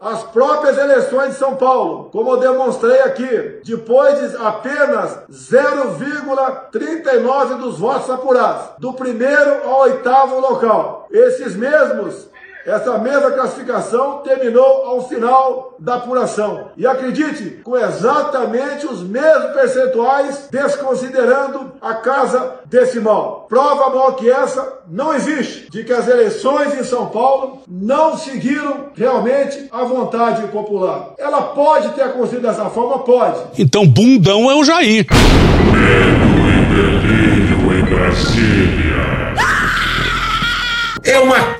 As próprias eleições de São Paulo, como eu demonstrei aqui, depois de apenas 0,39 dos votos apurados, do primeiro ao oitavo local, esses mesmos essa mesma classificação terminou ao final da apuração. E acredite, com exatamente os mesmos percentuais, desconsiderando a casa decimal. Prova maior que essa não existe de que as eleições em São Paulo não seguiram realmente a vontade popular. Ela pode ter acontecido dessa forma? Pode. Então, bundão é o Jair. Medo e delírio em Brasília. É uma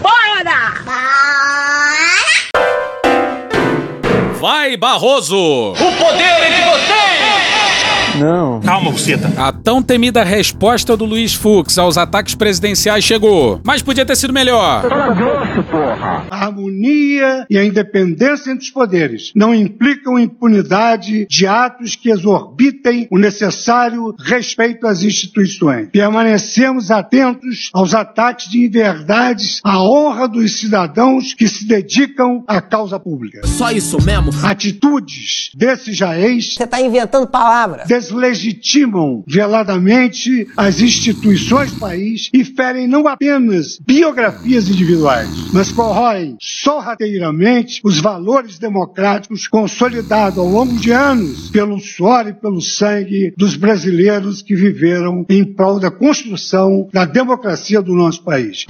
Bora! Vai, Barroso! O poder é de vocês! Não. Calma, buceta. A tão temida resposta do Luiz Fux aos ataques presidenciais chegou, mas podia ter sido melhor. A harmonia e a independência entre os poderes não implicam impunidade de atos que exorbitem o necessário respeito às instituições. Permanecemos atentos aos ataques de inverdades à honra dos cidadãos que se dedicam à causa pública. Só isso mesmo? Atitudes desses jaez Você tá inventando palavras. Deslegitimam veladamente as instituições do país e ferem não apenas biografias individuais, mas corroem sorrateiramente os valores democráticos consolidados ao longo de anos pelo suor e pelo sangue dos brasileiros que viveram em prol da construção da democracia do nosso país.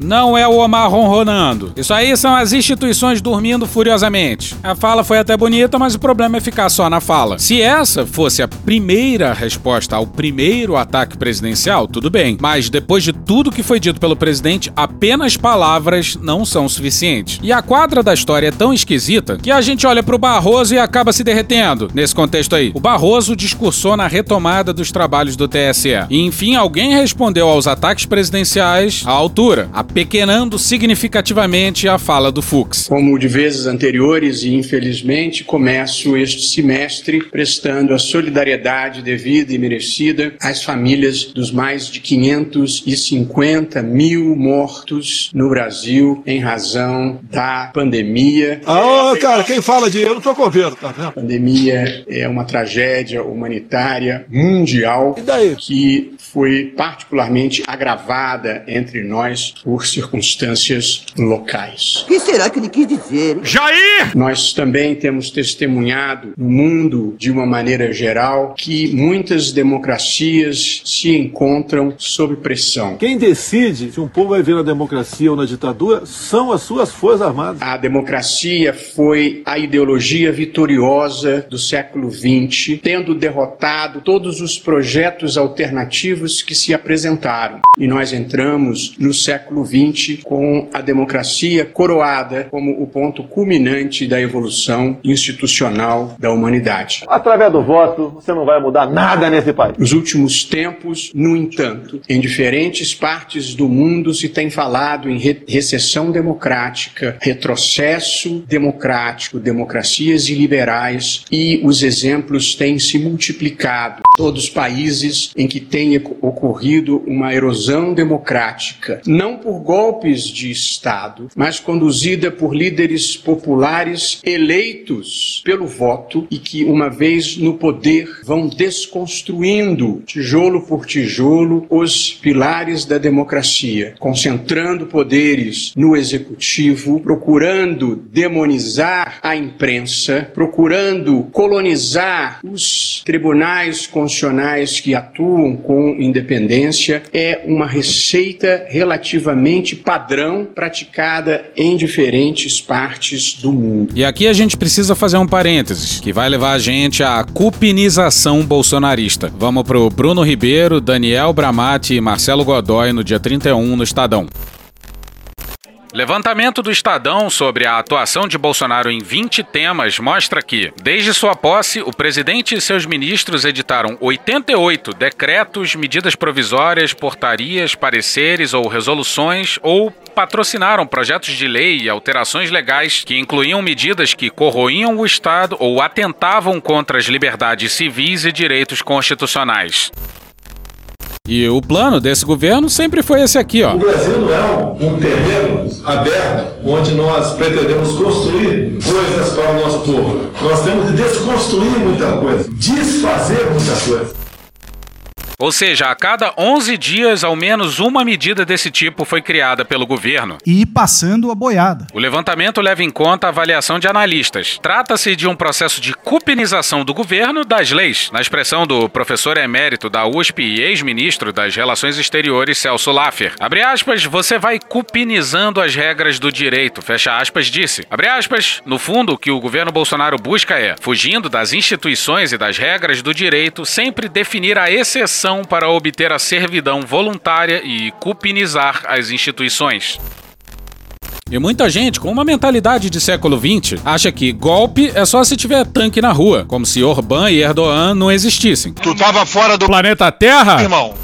Não é o Omar ronronando. Isso aí são as instituições dormindo furiosamente. A fala foi até bonita, mas o problema é ficar só na fala. Se essa fosse a primeira resposta ao primeiro ataque presidencial, tudo bem. Mas depois de tudo que foi dito pelo presidente, apenas palavras não são suficientes. E a quadra da história é tão esquisita que a gente olha pro Barroso e acaba se derretendo. Nesse contexto aí, o Barroso discursou na retomada dos trabalhos do TSE. E enfim, alguém respondeu aos ataques presidenciais à altura, apequenando significativamente a fala do Fux. Como de vezes anteriores, e infelizmente, começo este semestre prestando a solidariedade devida e merecida às famílias dos mais de 550 mil mortos no Brasil em razão da pandemia. Ah, cara, quem fala de eu não tô com governo, tá vendo? A pandemia é uma tragédia humanitária mundial E daí? que foi particularmente agravada entre nós por circunstâncias locais. O que será que ele quis dizer? Jair! Nós também temos testemunhado no mundo, de uma maneira geral, que muitas democracias se encontram sob pressão. Quem decide se um povo vai ver na democracia ou na ditadura são as suas forças armadas. A democracia foi a ideologia vitoriosa do século XX, tendo derrotado todos os projetos alternativos que se apresentaram. E nós entramos no século XX com a democracia coroada como o ponto culminante da evolução institucional da humanidade. Através do voto, você não vai mudar nada nesse país. Nos últimos tempos, no entanto, em diferentes partes do mundo se tem falado em re- recessão democrática, retrocesso democrático, democracias iliberais e os exemplos têm se multiplicado. Todos os países em que tem ocorrido uma erosão democrática, não por golpes de Estado, mas conduzida por líderes populares eleitos pelo voto e que, uma vez no poder, vão desconstruindo, tijolo por tijolo, os pilares da democracia, concentrando poderes no executivo, procurando demonizar a imprensa, procurando colonizar os tribunais constitucionais que atuam com independência, é uma receita relativamente padrão praticada em diferentes partes do mundo. E aqui a gente precisa fazer um parênteses, que vai levar a gente à cupinização bolsonarista. Vamos pro Bruno Ribeiro, Daniel Bramati e Marcelo Godoy no dia 31 no Estadão. Levantamento do Estadão sobre a atuação de Bolsonaro em 20 temas mostra que, desde sua posse, o presidente e seus ministros editaram 88 decretos, medidas provisórias, portarias, pareceres ou resoluções ou patrocinaram projetos de lei e alterações legais que incluíam medidas que corroíam o Estado ou atentavam contra as liberdades civis e direitos constitucionais. E o plano desse governo sempre foi esse aqui, ó. O Brasil não é um, terreno aberto onde nós pretendemos construir coisas para o nosso povo. Nós temos de desconstruir muita coisa, desfazer muita coisa. Ou seja, a cada 11 dias, ao menos uma medida desse tipo foi criada pelo governo. E passando a boiada. O levantamento leva em conta a avaliação de analistas. Trata-se de um processo de cupinização do governo das leis, na expressão do professor emérito da USP e ex-ministro das Relações Exteriores, Celso Laffer. Abre aspas, você vai cupinizando as regras do direito, fecha aspas, disse. Abre aspas, no fundo, o que o governo Bolsonaro busca é, fugindo das instituições e das regras do direito, sempre definir a exceção para obter a servidão voluntária e cupinizar as instituições. E muita gente, com uma mentalidade de século XX, acha que golpe é só se tiver tanque na rua, como se Orbán e Erdogan não existissem. Tu tava fora do planeta Terra? Irmão.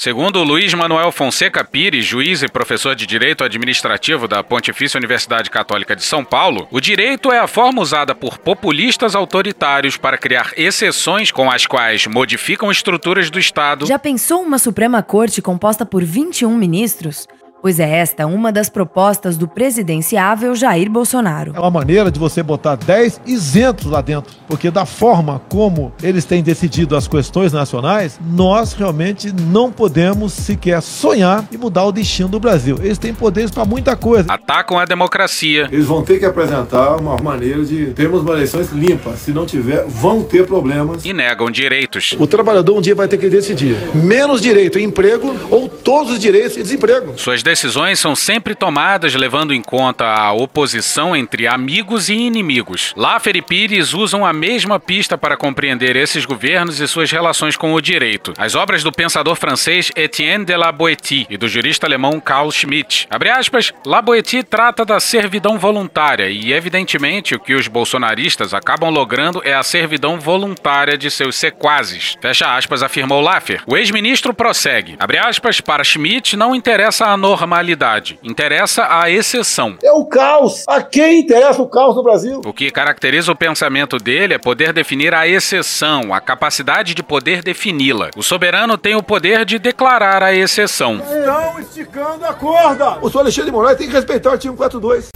Segundo Luiz Manuel Fonseca Pires, juiz e professor de Direito Administrativo da Pontifícia Universidade Católica de São Paulo, o direito é a forma usada por populistas autoritários para criar exceções com as quais modificam estruturas do Estado. Já pensou uma Suprema Corte composta por 21 ministros? Pois é esta uma das propostas do presidenciável Jair Bolsonaro. É uma maneira de você botar 10 isentos lá dentro, porque da forma como eles têm decidido as questões nacionais, nós realmente não podemos sequer sonhar e mudar o destino do Brasil. Eles têm poderes para muita coisa. Atacam a democracia. Eles vão ter que apresentar uma maneira de termos eleições limpas. Se não tiver, vão ter problemas. E negam direitos. O trabalhador um dia vai ter que decidir: menos direito em emprego ou todos os direitos em desemprego. Suas decisões são sempre tomadas levando em conta a oposição entre amigos e inimigos. Laffer e Pires usam a mesma pista para compreender esses governos e suas relações com o direito. As obras do pensador francês Etienne de la Boétie e do jurista alemão Carl Schmitt. Abre aspas, La Boétie trata da servidão voluntária e, evidentemente, o que os bolsonaristas acabam logrando é a servidão voluntária de seus sequazes. Fecha aspas, afirmou Laffer. O ex-ministro prossegue. Abre aspas, para Schmitt não interessa a norma normalidade. Interessa a exceção. É o caos. A quem interessa o caos no Brasil? O que caracteriza o pensamento dele é poder definir a exceção, a capacidade de poder defini-la. O soberano tem o poder de declarar a exceção. Estão esticando a corda. O senhor Alexandre de Moraes tem que respeitar o artigo 42.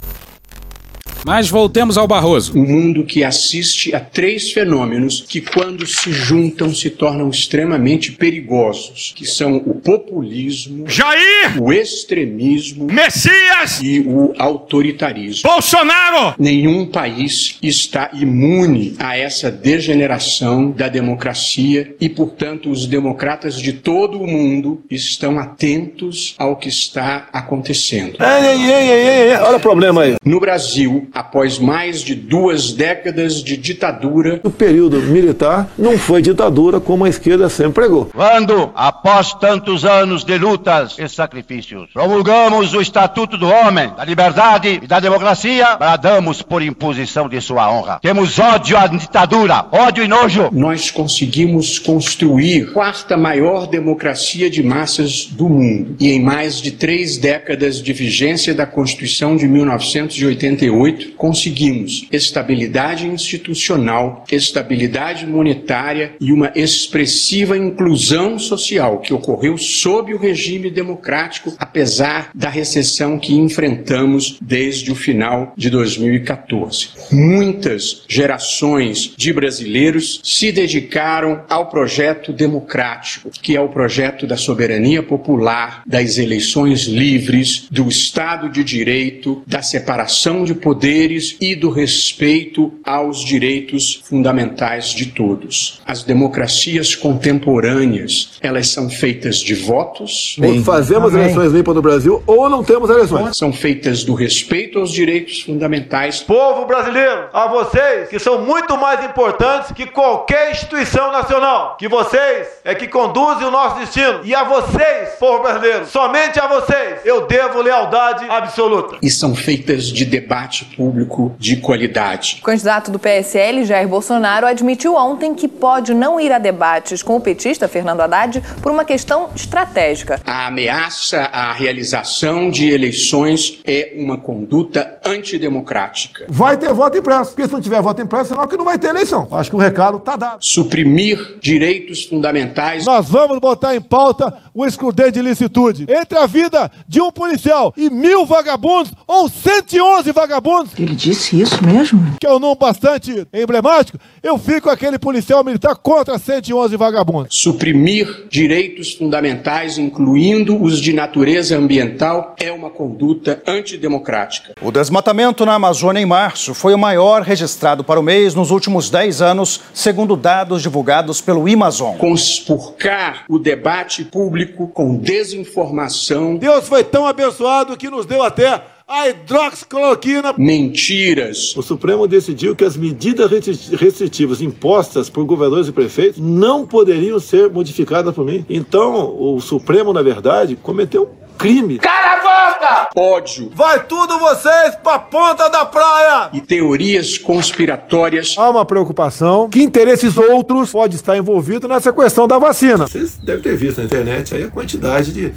Mas voltemos ao Barroso. Um mundo que assiste a três fenômenos que, quando se juntam, se tornam extremamente perigosos, que são o populismo, Jair, o extremismo, Messias e o autoritarismo. Bolsonaro. Nenhum país está imune a essa degeneração da democracia e, portanto, os democratas de todo o mundo estão atentos ao que está acontecendo. Ei, ei, ei, ei, ei. olha o problema aí. No Brasil, após mais de duas décadas de ditadura. O período militar não foi ditadura como a esquerda sempre pregou. Quando, após tantos anos de lutas e sacrifícios, promulgamos o Estatuto do Homem, da Liberdade e da Democracia, bradamos por imposição de sua honra. Temos ódio à ditadura, ódio e nojo. Nós conseguimos construir a quarta maior democracia de massas do mundo. E em mais de três décadas de vigência da Constituição de 1988, conseguimos estabilidade institucional, estabilidade monetária e uma expressiva inclusão social que ocorreu sob o regime democrático, apesar da recessão que enfrentamos desde o final de 2014. Muitas gerações de brasileiros se dedicaram ao projeto democrático, que é o projeto da soberania popular, das eleições livres, do Estado de Direito, da separação de poder poderes e do respeito aos direitos fundamentais de todos. As democracias contemporâneas, elas são feitas de votos. Ou fazemos eleições limpas no Brasil ou não temos eleições. São feitas do respeito aos direitos fundamentais. Povo brasileiro, a vocês que são muito mais importantes que qualquer instituição nacional, que vocês é que conduzem o nosso destino. E a vocês, povo brasileiro, somente a vocês, eu devo lealdade absoluta. E são feitas de debate público de qualidade. O candidato do PSL, Jair Bolsonaro, admitiu ontem que pode não ir a debates com o petista Fernando Haddad por uma questão estratégica. A ameaça à realização de eleições é uma conduta antidemocrática. Vai ter voto impresso, porque se não tiver voto impresso, senão que não vai ter eleição. Acho que o recado está dado. Suprimir direitos fundamentais. Nós vamos botar em pauta o excludente de licitude entre a vida de um policial e mil vagabundos ou 111 vagabundos. Ele disse isso mesmo? Que é um nome bastante emblemático. Eu fico aquele policial militar contra 111 vagabundos. Suprimir direitos fundamentais, incluindo os de natureza ambiental, é uma conduta antidemocrática. O desmatamento na Amazônia em março foi o maior registrado para o mês nos últimos 10 anos, segundo dados divulgados pelo Amazon. Conspurcar o debate público com desinformação. Deus foi tão abençoado que nos deu até a hidroxicloroquina. Mentiras. O Supremo decidiu que as medidas restritivas impostas por governadores e prefeitos não poderiam ser modificadas por mim. Então, o Supremo, na verdade, cometeu um crime. Cala a boca! Ódio. Vai tudo vocês pra ponta da praia! E teorias conspiratórias. Há uma preocupação que interesses outros pode estar envolvido nessa questão da vacina. Vocês devem ter visto na internet aí a quantidade de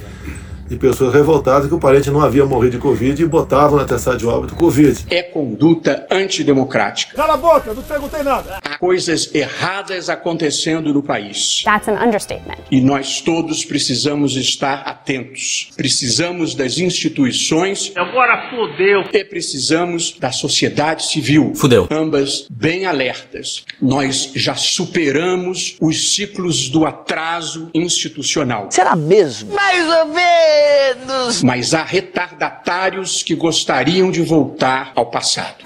de pessoas revoltadas que o parente não havia morrido de Covid e botavam na testada de óbito Covid. É conduta antidemocrática. Cala a boca, não perguntei nada. Há coisas erradas acontecendo no país. That's an understatement. E nós todos precisamos estar atentos. Precisamos das instituições. Agora fodeu. E precisamos da sociedade civil. Fudeu. Ambas bem alertas. Nós já superamos os ciclos do atraso institucional. Será mesmo? Mais ou menos. Mas há retardatários que gostariam de voltar ao passado.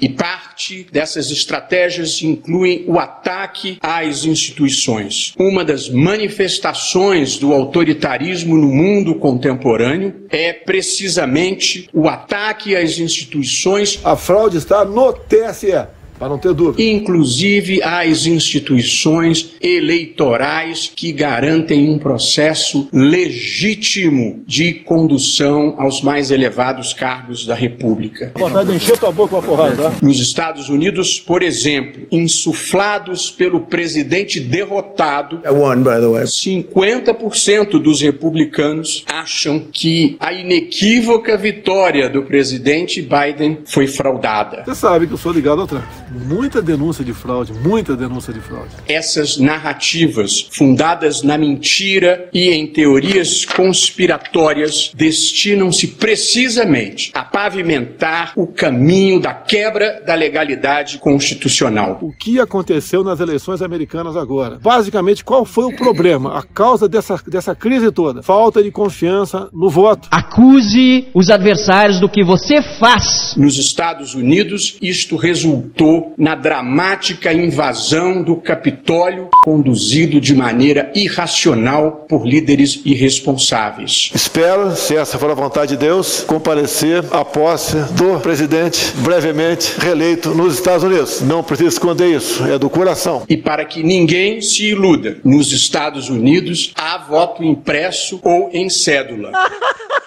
E parte dessas estratégias incluem o ataque às instituições. Uma das manifestações do autoritarismo no mundo contemporâneo é precisamente o ataque às instituições. A fraude está no TSE. Para não ter dúvida. Inclusive às instituições eleitorais que garantem um processo legítimo de condução aos mais elevados cargos da República. Vontade de encher tua boca com a porrada, tá? Nos Estados Unidos, por exemplo, insuflados pelo presidente derrotado, won, by the way. 50% dos republicanos acham que a inequívoca vitória do presidente Biden foi fraudada. Você sabe que eu sou ligado ao Trump. Muita denúncia de fraude, muita denúncia de fraude. Essas narrativas fundadas na mentira e em teorias conspiratórias destinam-se precisamente a pavimentar o caminho da quebra da legalidade constitucional. O que aconteceu nas eleições americanas agora? Basicamente, qual foi o problema? A causa dessa, dessa crise toda? Falta de confiança no voto. Acuse os adversários do que você faz. Nos Estados Unidos, isto resultou na dramática invasão do Capitólio, conduzido de maneira irracional por líderes irresponsáveis. Espero, se essa for a vontade de Deus, comparecer à posse do presidente brevemente reeleito nos Estados Unidos. Não precisa esconder isso, é do coração. E para que ninguém se iluda, nos Estados Unidos há voto impresso ou em cédula.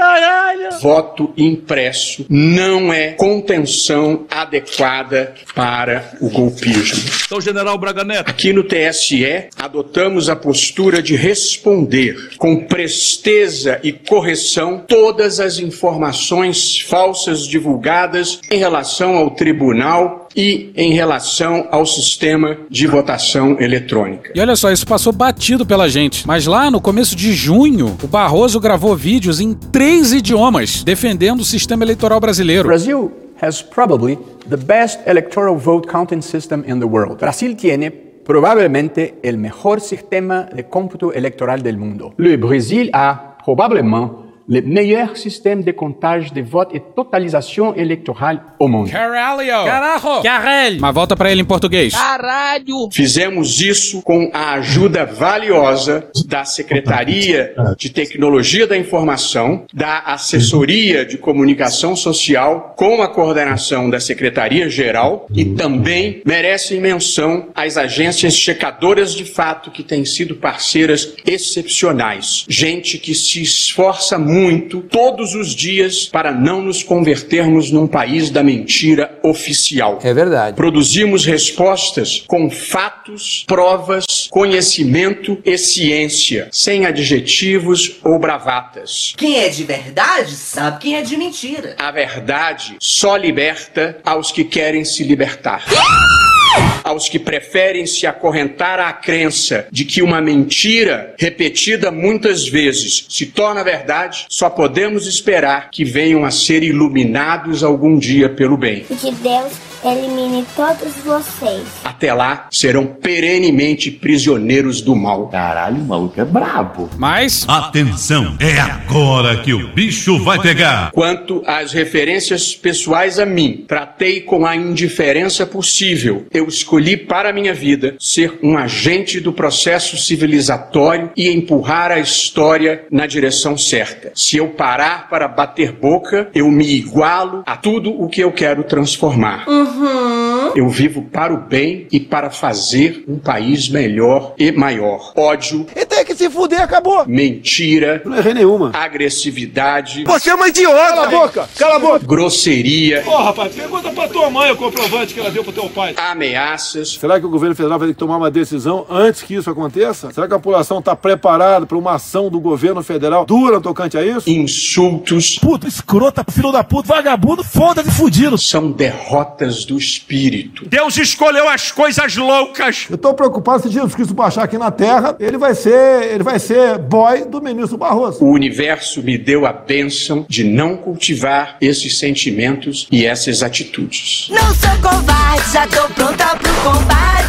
Caralho! Voto impresso não é contenção adequada para o golpismo. Então, General Braga Neto. Aqui no TSE, adotamos a postura de responder com presteza e correção todas as informações falsas divulgadas em relação ao tribunal e em relação ao sistema de votação eletrônica. E olha só, isso passou batido pela gente. Mas lá no começo de junho, o Barroso gravou vídeos em três idiomas defendendo o sistema eleitoral brasileiro. Brasil has probably the best electoral vote counting system in the world. Brasil tiene probablemente el mejor sistema de cómputo electoral del mundo. Le Brésil a probablement le meilleur système de comptage de vote et totalisation électorale au monde. Caralho! Carajo! Caralho! Mas volta pra ele em português. Caralho! Fizemos isso com a ajuda valiosa da Secretaria de Tecnologia da Informação, da Assessoria de Comunicação Social, com a coordenação da Secretaria-Geral e também merecem menção as agências checadoras de fato que têm sido parceiras excepcionais. Gente que se esforça muito todos os dias para não nos convertermos num país da mentira oficial. É verdade. Produzimos respostas com fatos, provas, conhecimento e ciência, sem adjetivos ou bravatas. Quem é de verdade sabe quem é de mentira. A verdade só liberta aos que querem se libertar. Aos que preferem se acorrentar à crença de que uma mentira repetida muitas vezes se torna verdade, só podemos esperar que venham a ser iluminados algum dia pelo bem. Que Deus elimine todos vocês. Até lá, serão perenemente prisioneiros do mal. Caralho, o maluco é brabo. Mas. Atenção, é agora que o bicho vai pegar. Quanto às referências pessoais a mim, tratei com a indiferença possível. Eu escolhi para a minha vida ser um agente do processo civilizatório e empurrar a história na direção certa. Se eu parar para bater boca, eu me igualo a tudo o que eu quero transformar. Uhum. Eu vivo para o bem e para fazer um país melhor e maior. Ódio. E que se fuder, acabou. Mentira. Não errei nenhuma. Agressividade. Você é uma idiota. Cala a boca. Cala a boca. Grosseria. Porra, rapaz, pergunta pra tua mãe o comprovante que ela deu pro teu pai. Ameaças. Será que o governo federal vai ter que tomar uma decisão antes que isso aconteça? Será que a população está preparada para uma ação do governo federal dura no tocante a isso? Insultos. Puta, escrota, filho da puta, vagabundo, foda-se fudido. São derrotas do espírito. Deus escolheu as coisas loucas. Eu tô preocupado se Jesus Cristo baixar aqui na terra, ele vai ser, ele vai ser boy do ministro Barroso. O universo me deu a bênção de não cultivar esses sentimentos e essas atitudes. Não sou covarde, já tô pronta pro combate.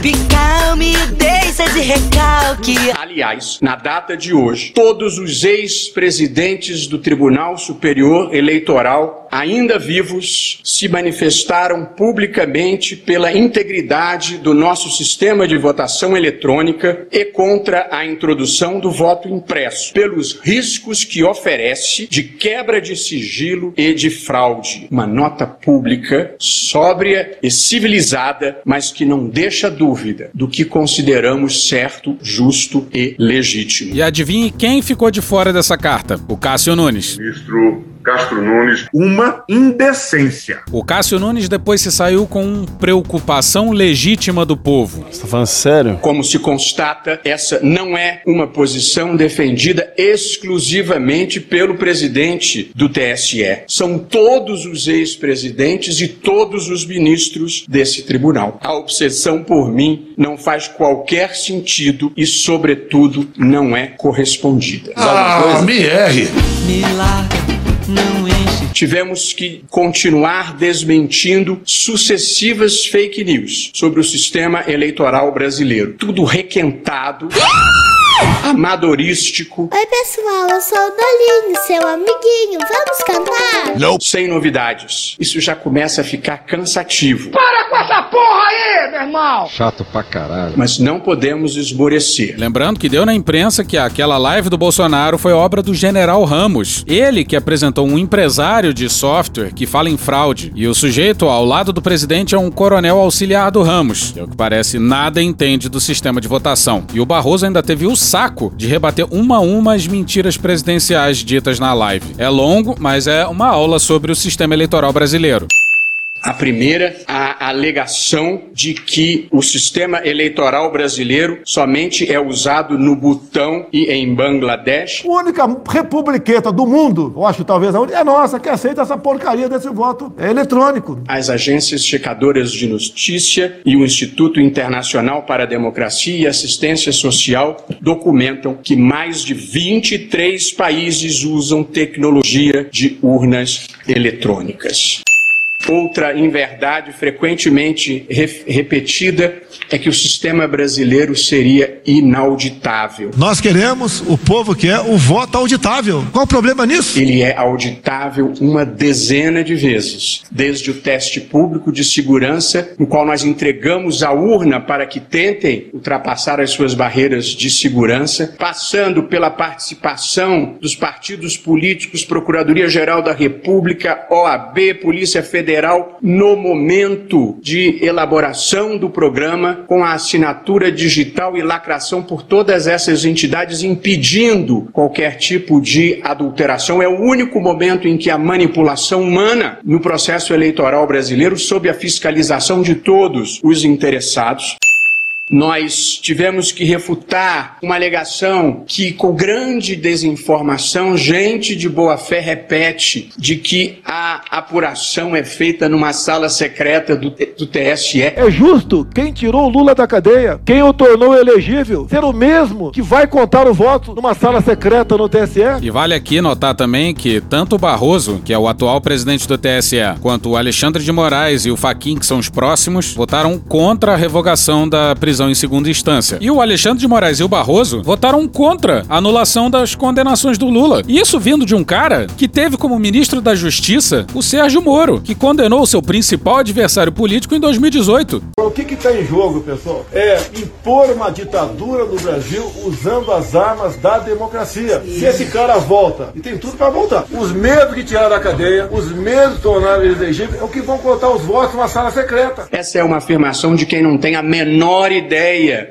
Que calme, deixa de recalque. Aliás, na data de hoje, todos os ex-presidentes do Tribunal Superior Eleitoral, ainda vivos, se manifestaram publicamente pela integridade do nosso sistema de votação eletrônica e contra a introdução do voto impresso, pelos riscos que oferece de quebra de sigilo e de fraude. Uma nota pública, sóbria e civilizada, mas que não deixa dúvida do que consideramos certo, justo e legítimo. E adivinhe quem ficou de fora dessa carta? O Cássio Nunes. Ministro Castro Nunes, uma indecência. O Cássio Nunes depois se saiu com preocupação legítima do povo. Você tá falando sério? Como se constata, essa não é uma posição defendida exclusivamente pelo presidente do TSE. São todos os ex-presidentes e todos os ministros desse tribunal. A obsessão por mim não faz qualquer sentido e, sobretudo, não é correspondida. Ah, me erre. Tivemos que continuar desmentindo sucessivas fake news sobre o sistema eleitoral brasileiro. Tudo requentado, amadorístico, Oi, pessoal, eu sou o Dolinho, seu amiguinho. Vamos cantar? sem novidades. Isso já começa a ficar cansativo. Para com essa porra aí, meu irmão! Chato pra caralho. Mas não podemos esmorecer. Lembrando que deu na imprensa que aquela live do Bolsonaro foi obra do General Ramos. Ele que apresentou um empresário de software que fala em fraude. E o sujeito ao lado do presidente é um coronel auxiliar do Ramos, que, ao que parece, nada entende do sistema de votação. E o Barroso ainda teve o saco de rebater uma a uma as mentiras presidenciais ditas na live. É longo, mas é uma aula sobre o sistema eleitoral brasileiro. A primeira, a alegação de que o sistema eleitoral brasileiro somente é usado no Butão e em Bangladesh. A única republiqueta do mundo, eu acho que talvez a única, é nossa, que aceita essa porcaria desse voto eletrônico. As agências checadoras de notícia e o Instituto Internacional para a Democracia e Assistência Social documentam que mais de 23 países usam tecnologia de urnas eletrônicas. Outra inverdade frequentemente re repetida é que o sistema brasileiro seria inauditável. Nós queremos, o povo quer, o voto auditável. Qual o problema nisso? Ele é auditável uma dezena de vezes, desde o teste público de segurança, no qual nós entregamos a urna para que tentem ultrapassar as suas barreiras de segurança, passando pela participação dos partidos políticos, Procuradoria-Geral da República, OAB, Polícia Federal, no momento de elaboração do programa, com a assinatura digital e lacração por todas essas entidades, impedindo qualquer tipo de adulteração. É o único momento em que a manipulação humana no processo eleitoral brasileiro, sob a fiscalização de todos os interessados, nós tivemos que refutar uma alegação que, com grande desinformação, gente de boa fé repete de que a apuração é feita numa sala secreta do, do TSE. É justo quem tirou o Lula da cadeia, quem o tornou elegível, ser o mesmo que vai contar o voto numa sala secreta no TSE? E vale aqui notar também que tanto o Barroso, que é o atual presidente do TSE, quanto o Alexandre de Moraes e o Faquin, que são os próximos, votaram contra a revogação da prisão em segunda instância. E o Alexandre de Moraes e o Barroso votaram contra a anulação das condenações do Lula. E isso vindo de um cara que teve como ministro da Justiça o Sérgio Moro, que condenou o seu principal adversário político em 2018. O que está em jogo, pessoal? É impor uma ditadura no Brasil usando as armas da democracia. Se esse cara volta, e tem tudo para voltar, os mesmos que tiraram da cadeia, os mesmos que tornaram ele elegível, é o que vão contar os votos numa sala secreta. Essa é uma afirmação de quem não tem a menor ideia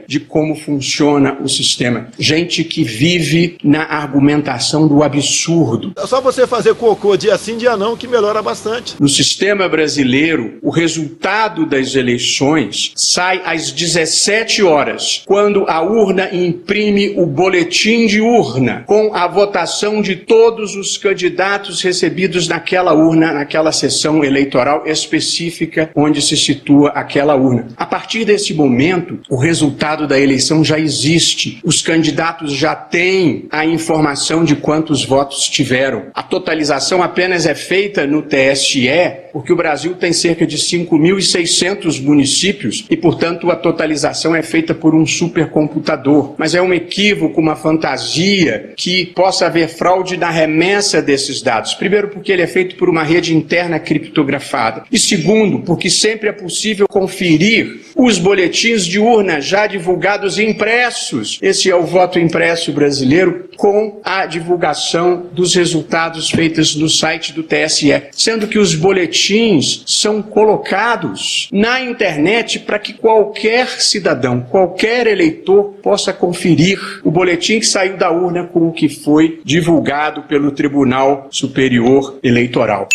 de como funciona o sistema. Gente que vive na argumentação do absurdo. É só você fazer cocô dia sim, dia não, que melhora bastante. No sistema brasileiro, o resultado das eleições sai às 17 horas, quando a urna imprime o boletim de urna com a votação de todos os candidatos recebidos naquela urna, naquela sessão eleitoral específica onde se situa aquela urna. A partir desse momento, o resultado da eleição já existe. Os candidatos já têm a informação de quantos votos tiveram. A totalização apenas é feita no TSE, porque o Brasil tem cerca de 5.600 municípios e, portanto, a totalização é feita por um supercomputador. Mas é um equívoco, uma fantasia que possa haver fraude na remessa desses dados. Primeiro, porque ele é feito por uma rede interna criptografada. E segundo, porque sempre é possível conferir os boletins de urna já divulgados impressos. Esse é o voto impresso brasileiro com a divulgação dos resultados feitos no site do TSE, sendo que os boletins são colocados na internet para que qualquer cidadão, qualquer eleitor possa conferir o boletim que saiu da urna com o que foi divulgado pelo Tribunal Superior Eleitoral.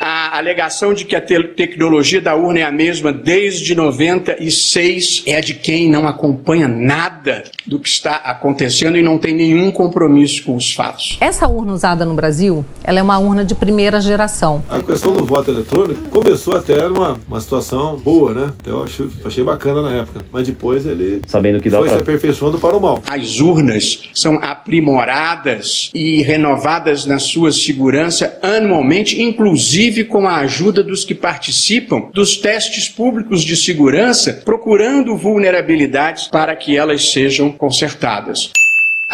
A alegação de que a te tecnologia da urna é a mesma desde 96 é a de quem não acompanha nada do que está acontecendo e não tem nenhum compromisso com os fatos. Essa urna usada no Brasil, ela é uma urna de primeira geração. A questão do voto eletrônico começou até numa uma situação boa, né? Eu acho, achei bacana na época. Mas depois ele Sabendo que dá foi pra- se aperfeiçoando para o mal. As urnas são aprimoradas e renovadas na sua segurança anualmente, inclusive com a ajuda dos que participam dos testes públicos de segurança, procurando vulnerabilidades para que elas sejam consertadas.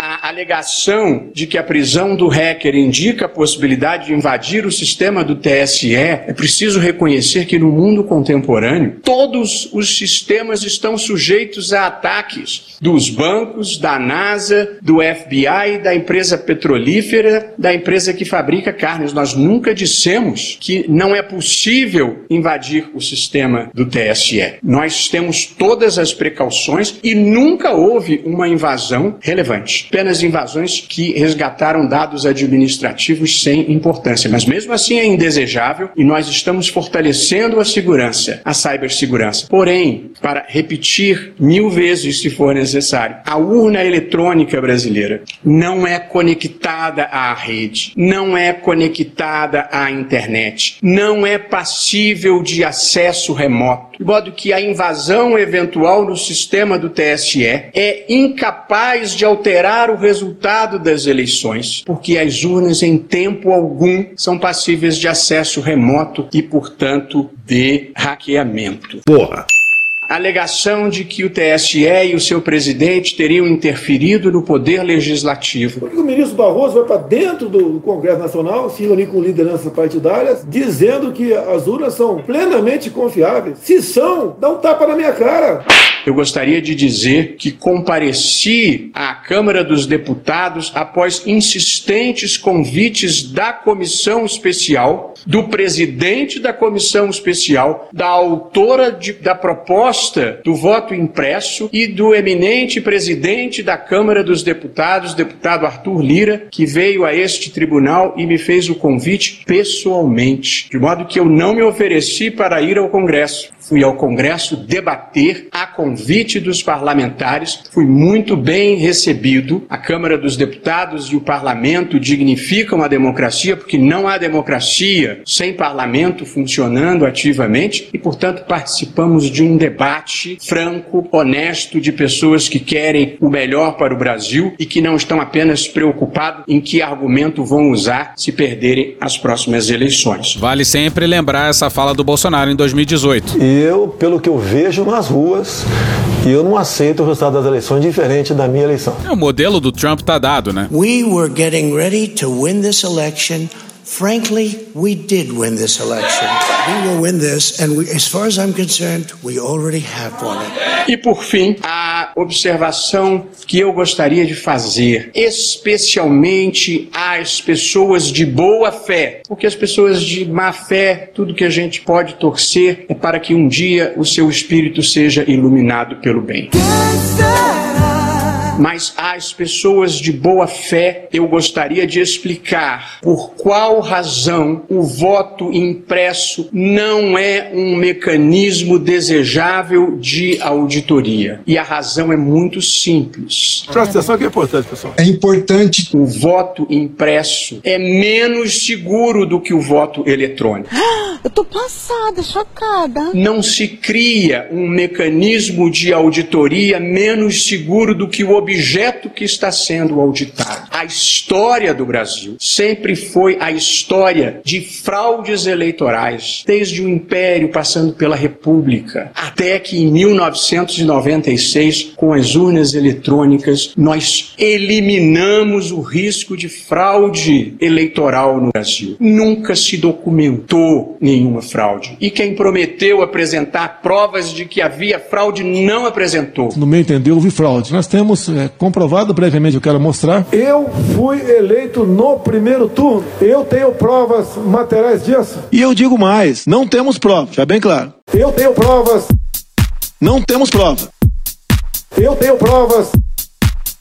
A alegação de que a prisão do hacker indica a possibilidade de invadir o sistema do TSE, é preciso reconhecer que no mundo contemporâneo, todos os sistemas estão sujeitos a ataques dos bancos, da NASA, do FBI, da empresa petrolífera, da empresa que fabrica carnes. Nós nunca dissemos que não é possível invadir o sistema do TSE. Nós temos todas as precauções e nunca houve uma invasão relevante. Apenas invasões que resgataram dados administrativos sem importância. Mas mesmo assim é indesejável e nós estamos fortalecendo a segurança, a cibersegurança. Porém, para repetir mil vezes se for necessário, a urna eletrônica brasileira não é conectada à rede, não é conectada à internet, não é passível de acesso remoto. De modo que a invasão eventual no sistema do TSE é incapaz de alterar mudar o resultado das eleições, porque as urnas em tempo algum são passíveis de acesso remoto e, portanto, de hackeamento. Porra! Alegação de que o TSE e o seu presidente teriam interferido no poder legislativo. Por que o ministro Barroso vai para dentro do Congresso Nacional, se reunir com lideranças partidárias, dizendo que as urnas são plenamente confiáveis? Se são, dá um tapa na minha cara. Eu gostaria de dizer que compareci à Câmara dos Deputados após insistentes convites da comissão especial, do presidente da comissão especial, da autora de, da proposta do voto impresso e do eminente presidente da Câmara dos Deputados, deputado Arthur Lira, que veio a este tribunal e me fez o convite pessoalmente, de modo que eu não me ofereci para ir ao Congresso. Fui ao Congresso debater a convite dos parlamentares, fui muito bem recebido. A Câmara dos Deputados e o Parlamento dignificam a democracia, porque não há democracia sem parlamento funcionando ativamente e, portanto, participamos de um debate franco, honesto, de pessoas que querem o melhor para o Brasil e que não estão apenas preocupados em que argumento vão usar se perderem as próximas eleições. Vale sempre lembrar essa fala do Bolsonaro em 2018. E eu, pelo que eu vejo nas ruas, eu não aceito o resultado das eleições diferente da minha eleição. É, o modelo do Trump tá dado, né? We were getting ready to win this election. Frankly, we did win this election. We will win this, and we, as far as I'm concerned, we already have won it. E por fim, a observação que eu gostaria de fazer, especialmente às pessoas de boa fé, porque as pessoas de má fé, tudo que a gente pode torcer é para que um dia o seu espírito seja iluminado pelo bem. Mas às pessoas de boa fé, eu gostaria de explicar por qual razão o voto impresso não é um mecanismo desejável de auditoria. E a razão é muito simples. Presta atenção que é importante, pessoal. É importante. O voto impresso é menos seguro do que o voto eletrônico. Eu tô passada, chocada. Não se cria um mecanismo de auditoria menos seguro do que o objeto que está sendo auditado. A história do Brasil sempre foi a história de fraudes eleitorais, desde o Império, passando pela República, até que em 1996, com as urnas eletrônicas, nós eliminamos o risco de fraude eleitoral no Brasil. Nunca se documentou nenhuma fraude. E quem prometeu apresentar provas de que havia fraude não apresentou. No meu entender, houve fraude. Nós temos é, comprovado previamente, eu quero mostrar. Eu fui eleito no primeiro turno. Eu tenho provas materiais disso. E eu digo mais, não temos prova, já bem claro. Eu tenho provas. Não temos prova. Eu tenho provas.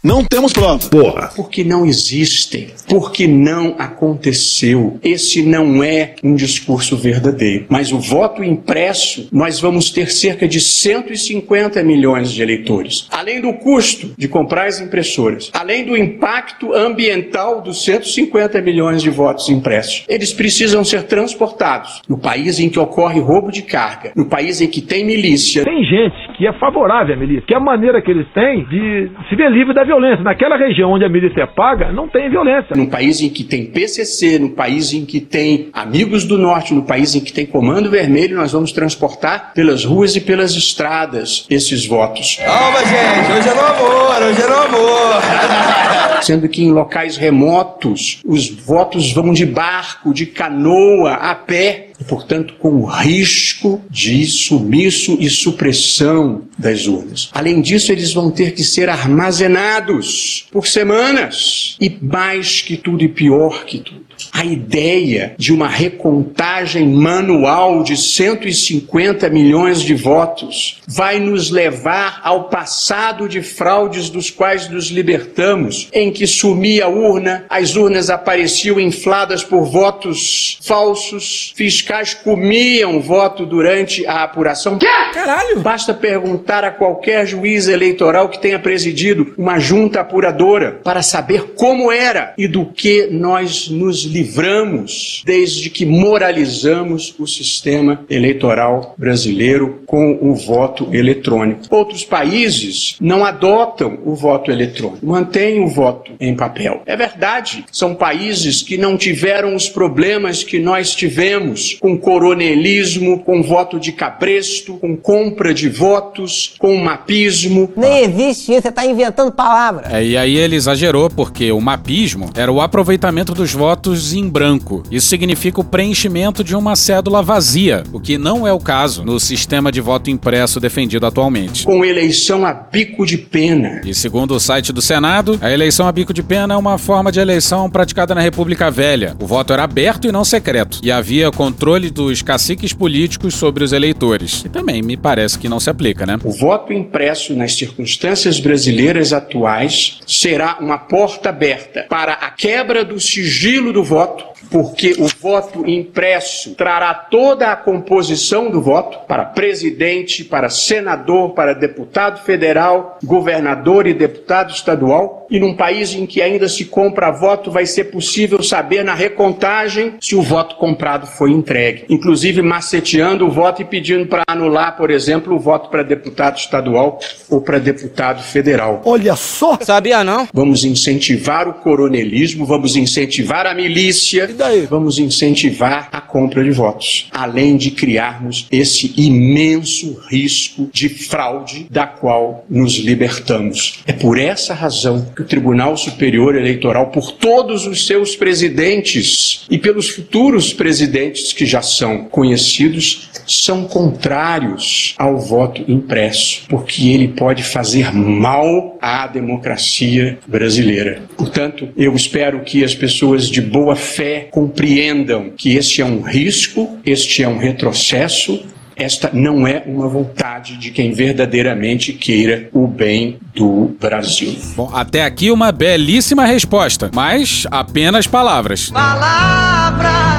Não temos prova. Porra. Porque não existem. Porque não aconteceu. Esse não é um discurso verdadeiro. Mas o voto impresso, nós vamos ter cerca de 150 milhões de eleitores. Além do custo de comprar as impressoras, além do impacto ambiental dos 150 milhões de votos impressos, eles precisam ser transportados no país em que ocorre roubo de carga, no país em que tem milícia. Tem gente que é favorável à milícia, que é a maneira que eles têm de se ver livre da violência. Naquela região onde a milícia é paga, não tem violência. Num país em que tem PCC, no país em que tem Amigos do Norte, no país em que tem Comando Vermelho, nós vamos transportar pelas ruas e pelas estradas esses votos. Calma, gente, hoje é no amor, hoje é no amor. Sendo que em locais remotos os votos vão de barco, de canoa, a pé e, portanto, com o risco de sumiço e supressão das urnas. Além disso, eles vão ter que ser armazenados por semanas. E mais que tudo e pior que tudo. A ideia de uma recontagem manual de 150 milhões de votos vai nos levar ao passado de fraudes dos quais nos libertamos, em que sumia a urna, as urnas apareciam infladas por votos falsos, fiscais comiam voto durante a apuração. Caralho! Basta perguntar a qualquer juiz eleitoral que tenha presidido uma junta apuradora para saber como era e do que nós nos livramos desde que moralizamos o sistema eleitoral brasileiro com o voto eletrônico. Outros países não adotam o voto eletrônico, mantêm o voto em papel. É verdade, são países que não tiveram os problemas que nós tivemos com coronelismo, com voto de cabresto, com compra de votos, com mapismo. Nem existe isso, você está inventando palavras. É, e aí ele exagerou porque o mapismo era o aproveitamento dos votos em branco. Isso significa o preenchimento de uma cédula vazia, o que não é o caso no sistema de voto impresso defendido atualmente. Com eleição a bico de pena. E segundo o site do Senado, a eleição a bico de pena é uma forma de eleição praticada na República Velha. O voto era aberto e não secreto, e havia controle dos caciques políticos sobre os eleitores. E também me parece que não se aplica, né? O voto impresso nas circunstâncias brasileiras atuais será uma porta aberta para a quebra do sigilo do voto, porque o voto impresso trará toda a composição do voto para presidente, para senador, para deputado federal, governador e deputado estadual. E num país em que ainda se compra voto, vai ser possível saber na recontagem se o voto comprado foi entregue. Inclusive maceteando o voto e pedindo para anular, por exemplo, o voto para deputado estadual ou para deputado federal. Olha só! Sabia não? Vamos incentivar o coronelismo, vamos incentivar a milícia, E daí? vamos incentivar a compra de votos, além de criarmos esse imenso risco de fraude da qual nos libertamos. É por essa razão que o Tribunal Superior Eleitoral, por todos os seus presidentes e pelos futuros presidentes que já são conhecidos, são contrários ao voto impresso, porque ele pode fazer mal à democracia brasileira. Portanto, eu espero que as pessoas de boa fé compreendam que este é um risco, este é um retrocesso. Esta não é uma vontade de quem verdadeiramente queira o bem do Brasil. Bom, até aqui uma belíssima resposta, mas apenas palavras. Palavras.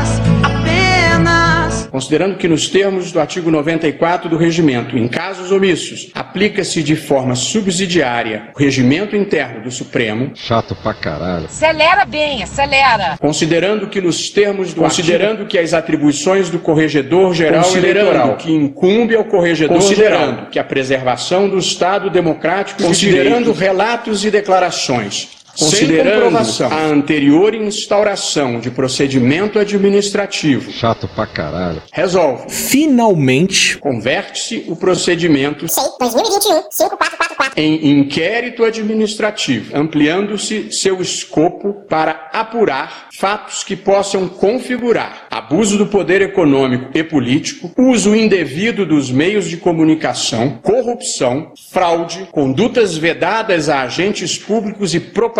Considerando que, nos termos do artigo 94 do regimento, em casos omissos, aplica-se de forma subsidiária o regimento interno do Supremo, Chato pra caralho. Acelera bem, acelera. considerando que nos termos do considerando que as atribuições do corregedor geral Considerando eleitoral que incumbe ao corregedor Considerando geral que a preservação do Estado democrático Considerando considerando relatos e declarações Considerando sem comprovação a anterior instauração de procedimento administrativo Chato pra caralho. resolve finalmente converte-se o procedimento 2021, 5444. em inquérito administrativo, ampliando-se seu escopo para apurar fatos que possam configurar abuso do poder econômico e político, uso indevido dos meios de comunicação, corrupção, fraude, condutas vedadas a agentes públicos e propaganda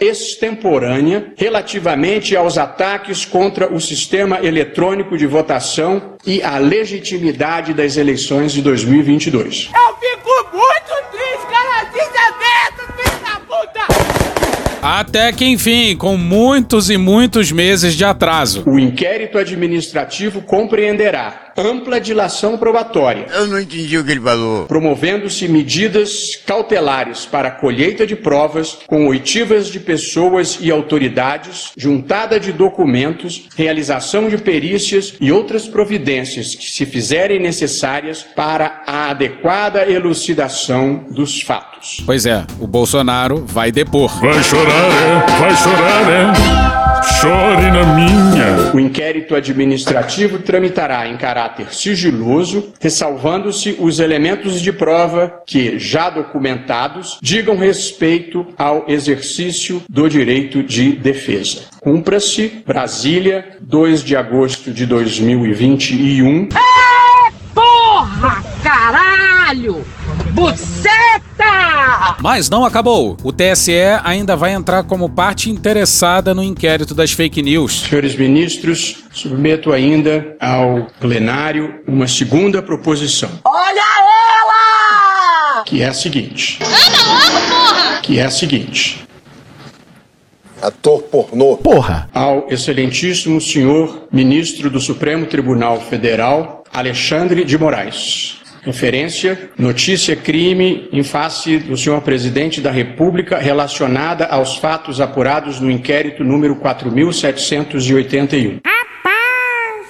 extemporânea relativamente aos ataques contra o sistema eletrônico de votação e a legitimidade das eleições de 2022. Eu fico muito triste, cara. Desaberto, filho da puta. Até que enfim, com muitos e muitos meses de atraso. O inquérito administrativo compreenderá ampla dilação probatória. Eu não entendi o que ele falou. Promovendo-se medidas cautelares para a colheita de provas com oitivas de pessoas e autoridades, juntada de documentos, realização de perícias e outras providências que se fizerem necessárias para a adequada elucidação dos fatos. Pois é, o Bolsonaro vai depor. Vai chorar, é? Vai chorar, é? Chore na minha. O inquérito administrativo tramitará em caráter sigiloso, ressalvando-se os elementos de prova que, já documentados, digam respeito ao exercício do direito de defesa. Cumpra-se, Brasília, 2 de agosto de 2021. Porra, caralho! Buceta! Mas não acabou. O TSE ainda vai entrar como parte interessada no inquérito das fake news. Senhores ministros, submeto ainda ao plenário uma segunda proposição, Olha ela! que é a seguinte. Anda logo, porra! Que é a seguinte. Ator pornô. Porra! Ao excelentíssimo senhor ministro do Supremo Tribunal Federal, Alexandre de Moraes. Referência: notícia crime em face do senhor presidente da República relacionada aos fatos apurados no inquérito número 4781.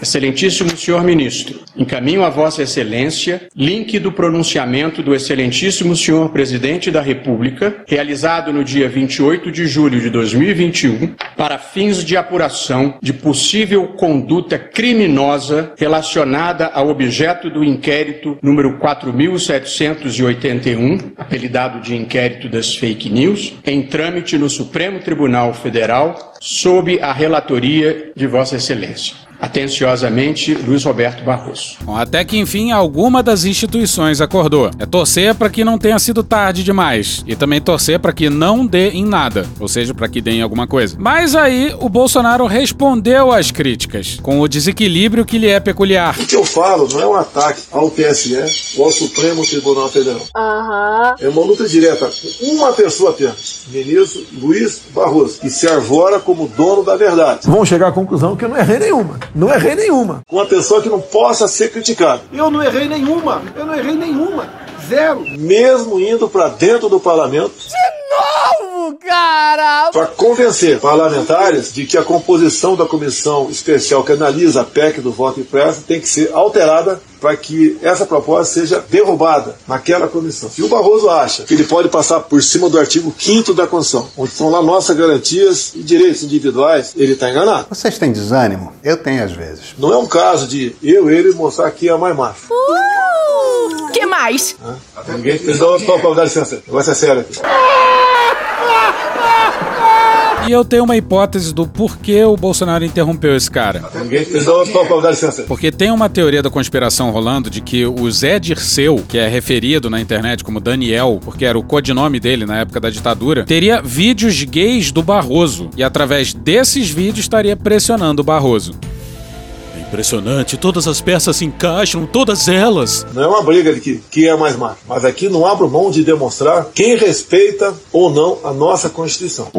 Excelentíssimo senhor ministro, encaminho a Vossa Excelência link do pronunciamento do Excelentíssimo senhor presidente da República, realizado no dia 28 de julho de 2021, para fins de apuração de possível conduta criminosa relacionada ao objeto do inquérito número 4781, apelidado de inquérito das fake news, em trâmite no Supremo Tribunal Federal, sob a relatoria de Vossa Excelência. Atenciosamente, Luiz Roberto Barroso. Bom, até que enfim alguma das instituições acordou. É torcer para que não tenha sido tarde demais e também torcer para que não dê em nada, ou seja, para que dê em alguma coisa. Mas aí o Bolsonaro respondeu às críticas com o desequilíbrio que lhe é peculiar. O que eu falo não é um ataque ao TSE ou ao Supremo Tribunal Federal. Aham. É uma luta direta com uma pessoa apenas, ministro Luiz Barroso, que se arvora como dono da verdade. Vão chegar à conclusão que eu não errei nenhuma. Não errei nenhuma. Uma pessoa que não possa ser criticada. Eu não errei nenhuma. Eu não errei nenhuma. Zero. Mesmo indo para dentro do parlamento Novo, cara! para convencer parlamentares de que a composição da comissão especial que analisa a PEC do voto impresso tem que ser alterada para que essa proposta seja derrubada naquela comissão. Se o Barroso acha que ele pode passar por cima do artigo 5 da Constituição, onde estão lá nossas garantias e direitos individuais, ele está enganado. Vocês têm desânimo? Eu tenho às vezes. Não é um caso de eu, ele mostrar que é mais macho. Uh! Que mais? Ninguém. Então, Paulo, dá licença. O negócio é sério aqui. E eu tenho uma hipótese do porquê o Bolsonaro interrompeu esse cara. Porque tem uma teoria da conspiração rolando de que o Zé Dirceu, que é referido na internet como Daniel, porque era o codinome dele na época da ditadura, teria vídeos gays do Barroso. E através desses vídeos estaria pressionando o Barroso. Impressionante, todas as peças se encaixam, todas elas. Não é uma briga de que, que é mais macho. Mas aqui não abro mão de demonstrar quem respeita ou não a nossa Constituição.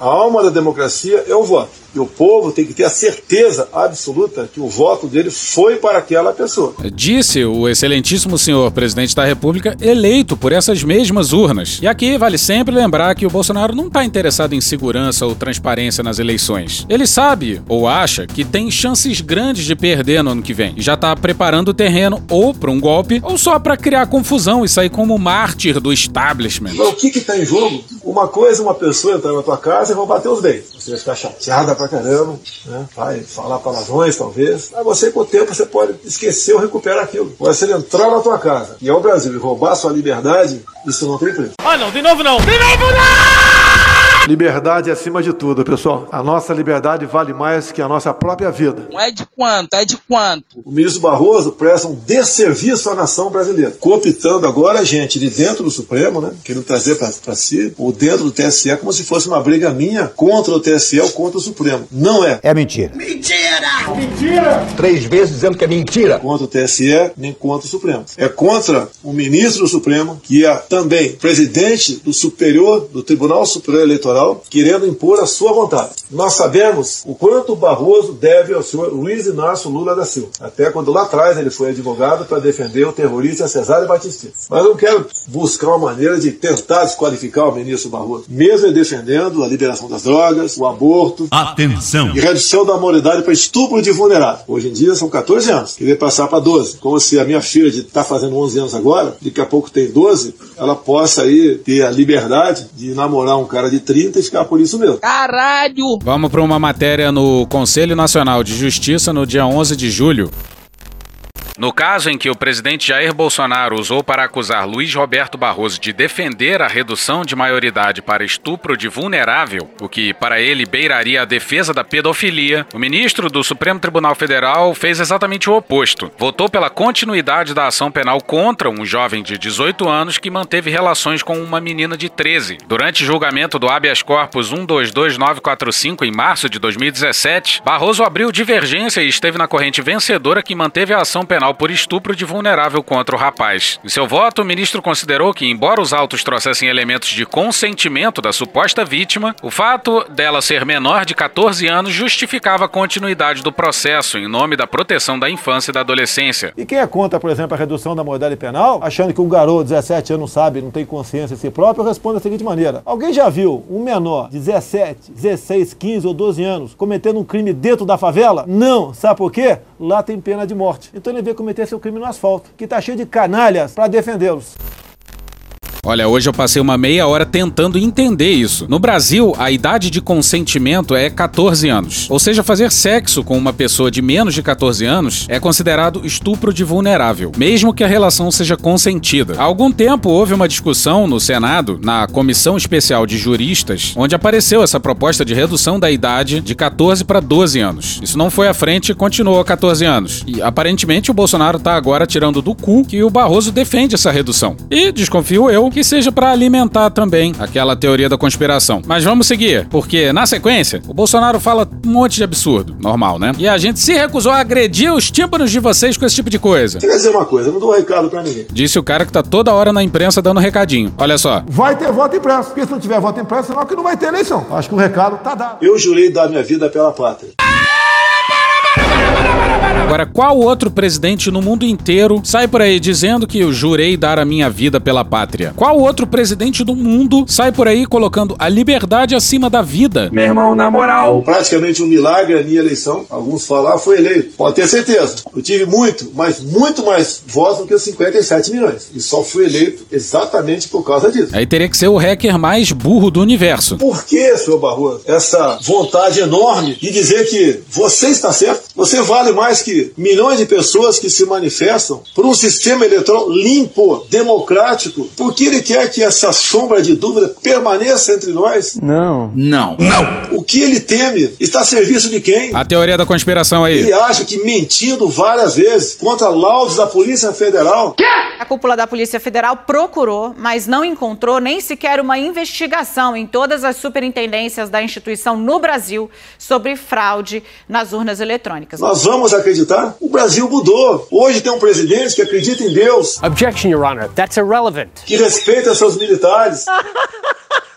A alma da democracia é o voto. E o povo tem que ter a certeza absoluta que o voto dele foi para aquela pessoa. Disse o excelentíssimo senhor presidente da República, eleito por essas mesmas urnas. E aqui vale sempre lembrar que o Bolsonaro não está interessado em segurança ou transparência nas eleições. Ele sabe, ou acha, que tem chances grandes de perder no ano que vem. E já está preparando o terreno ou para um golpe, ou só para criar confusão e sair como mártir do establishment. Mas o que está em jogo? Uma coisa é uma pessoa entrar na tua casa e roubar teus bens. Você vai ficar chateada pra caramba, né? vai falar palavrões talvez. Mas você, com o tempo, você pode esquecer ou recuperar aquilo. Agora, se ele entrar na tua casa e ao Brasil e roubar a sua liberdade, isso não tem preço. Ah, não, de novo não! De novo não! Liberdade é acima de tudo, pessoal. A nossa liberdade vale mais que a nossa própria vida. Não é de quanto, é de quanto? O ministro Barroso presta um desserviço à nação brasileira, cooptando agora a gente de dentro do Supremo, né, querendo trazer para si, ou dentro do TSE, como se fosse uma briga minha contra o TSE ou contra o Supremo. Não é. É mentira. Mentira! Mentira! Três vezes dizendo que é mentira. Contra o TSE, nem contra o Supremo. É contra o ministro do Supremo, que é também presidente do Superior, do Tribunal Superior Eleitoral, querendo impor a sua vontade. Nós sabemos o quanto Barroso deve ao senhor Luiz Inácio Lula da Silva. Até quando lá atrás ele foi advogado para defender o terrorista Cesário Batistini. Mas não quero buscar uma maneira de tentar desqualificar o ministro Barroso. Mesmo ele defendendo a liberação das drogas, o aborto. Atenção! E redução da moralidade para estupro de vulnerável. Hoje em dia são 14 anos. Queria passar para 12. Como se a minha filha de está fazendo 11 anos agora, daqui a pouco tem 12, ela possa aí ter a liberdade de namorar um cara de 30 ficar por isso mesmo. Caralho! Vamos para uma matéria no Conselho Nacional de Justiça no dia 11 de julho. No caso em que o presidente Jair Bolsonaro usou para acusar Luiz Roberto Barroso de defender a redução de maioridade para estupro de vulnerável, o que para ele beiraria a defesa da pedofilia, o ministro do Supremo Tribunal Federal fez exatamente o oposto. Votou pela continuidade da ação penal contra um jovem de 18 anos que manteve relações com uma menina de 13. Durante julgamento do habeas corpus 122945 em março de 2017, Barroso abriu divergência e esteve na corrente vencedora que manteve a ação penal penal por estupro de vulnerável contra o rapaz. Em seu voto, o ministro considerou que, embora os autos trouxessem elementos de consentimento da suposta vítima, o fato dela ser menor de 14 anos justificava a continuidade do processo em nome da proteção da infância e da adolescência. E quem é contra, por exemplo, a redução da modalidade penal, achando que um garoto de 17 anos sabe, não tem consciência de si próprio, responde da seguinte maneira: Alguém já viu um menor de 17, 16, 15 ou 12 anos cometendo um crime dentro da favela? Não. Sabe por quê? Lá tem pena de morte. Então ele veio cometer seu crime no asfalto, que tá cheio de canalhas para defendê-los. Olha, hoje eu passei uma meia hora tentando entender isso. No Brasil, a idade de consentimento é 14 anos. Ou seja, fazer sexo com uma pessoa de menos de 14 anos é considerado estupro de vulnerável, mesmo que a relação seja consentida. Há algum tempo houve uma discussão no Senado, na Comissão Especial de Juristas, onde apareceu essa proposta de redução da idade de 14 para 12 anos. Isso não foi à frente e continuou a 14 anos. E aparentemente o Bolsonaro tá agora tirando do cu que o Barroso defende essa redução. E desconfio eu que seja para alimentar também aquela teoria da conspiração. Mas vamos seguir, porque na sequência, o Bolsonaro fala um monte de absurdo, normal, né? E a gente se recusou a agredir os tímpanos de vocês com esse tipo de coisa. Quer dizer uma coisa, eu não dou um recado pra ninguém. Disse o cara que tá toda hora na imprensa dando recadinho. Olha só. Vai ter voto impresso, porque se não tiver voto impresso, senão que não vai ter eleição. Acho que o recado tá dado. Eu jurei dar minha vida pela pátria. Agora, qual outro presidente no mundo inteiro sai por aí dizendo que eu jurei dar a minha vida pela pátria? Qual outro presidente do mundo sai por aí colocando a liberdade acima da vida? Meu irmão, na moral. Praticamente um milagre a minha eleição. Alguns falaram, foi eleito. Pode ter certeza. Eu tive muito, mas muito mais votos do que os 57 milhões. E só fui eleito exatamente por causa disso. Aí teria que ser o hacker mais burro do universo. Por que, senhor Barroso, essa vontade enorme de dizer que você está certo? Você vale mais que milhões de pessoas que se manifestam por um sistema eleitoral limpo, democrático, porque ele quer que essa sombra de dúvida permaneça entre nós? Não. Não. Não. O que ele teme está a serviço de quem? A teoria da conspiração aí. Ele acha que mentindo várias vezes contra laudos da Polícia Federal. A cúpula da Polícia Federal procurou, mas não encontrou nem sequer uma investigação em todas as superintendências da instituição no Brasil sobre fraude nas urnas eletrônicas. Nós vamos acreditar? O Brasil mudou. Hoje tem um presidente que acredita em Deus, Objection, Your Honor. That's irrelevant. que respeita seus militares,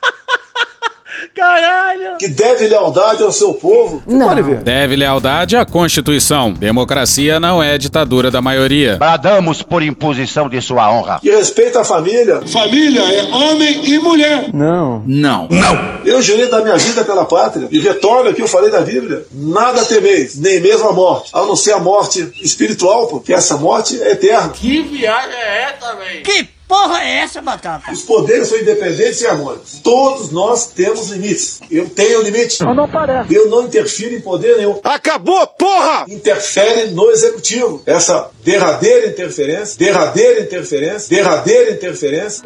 Caralho! que deve lealdade ao seu povo. Não. Pode ver. Deve lealdade à Constituição. Democracia não é ditadura da maioria. Bradamos por imposição de sua honra. Que respeita a família. Família é homem e mulher. Não. Não. Não. Eu jurei dar minha vida pela pátria. E retorno aqui, eu falei da Bíblia. Nada temeis, nem mesmo a morte. A não ser a morte espiritual, porque essa morte é eterna. Que viagem é essa, velho? Que porra é essa, Batata? Os poderes são independentes e harmônicos. Todos nós temos limites. Eu tenho limite. Mas não parece. Eu não interfiro em poder nenhum. Acabou, porra! Interfere no executivo. Essa derradeira interferência, derradeira interferência, derradeira interferência.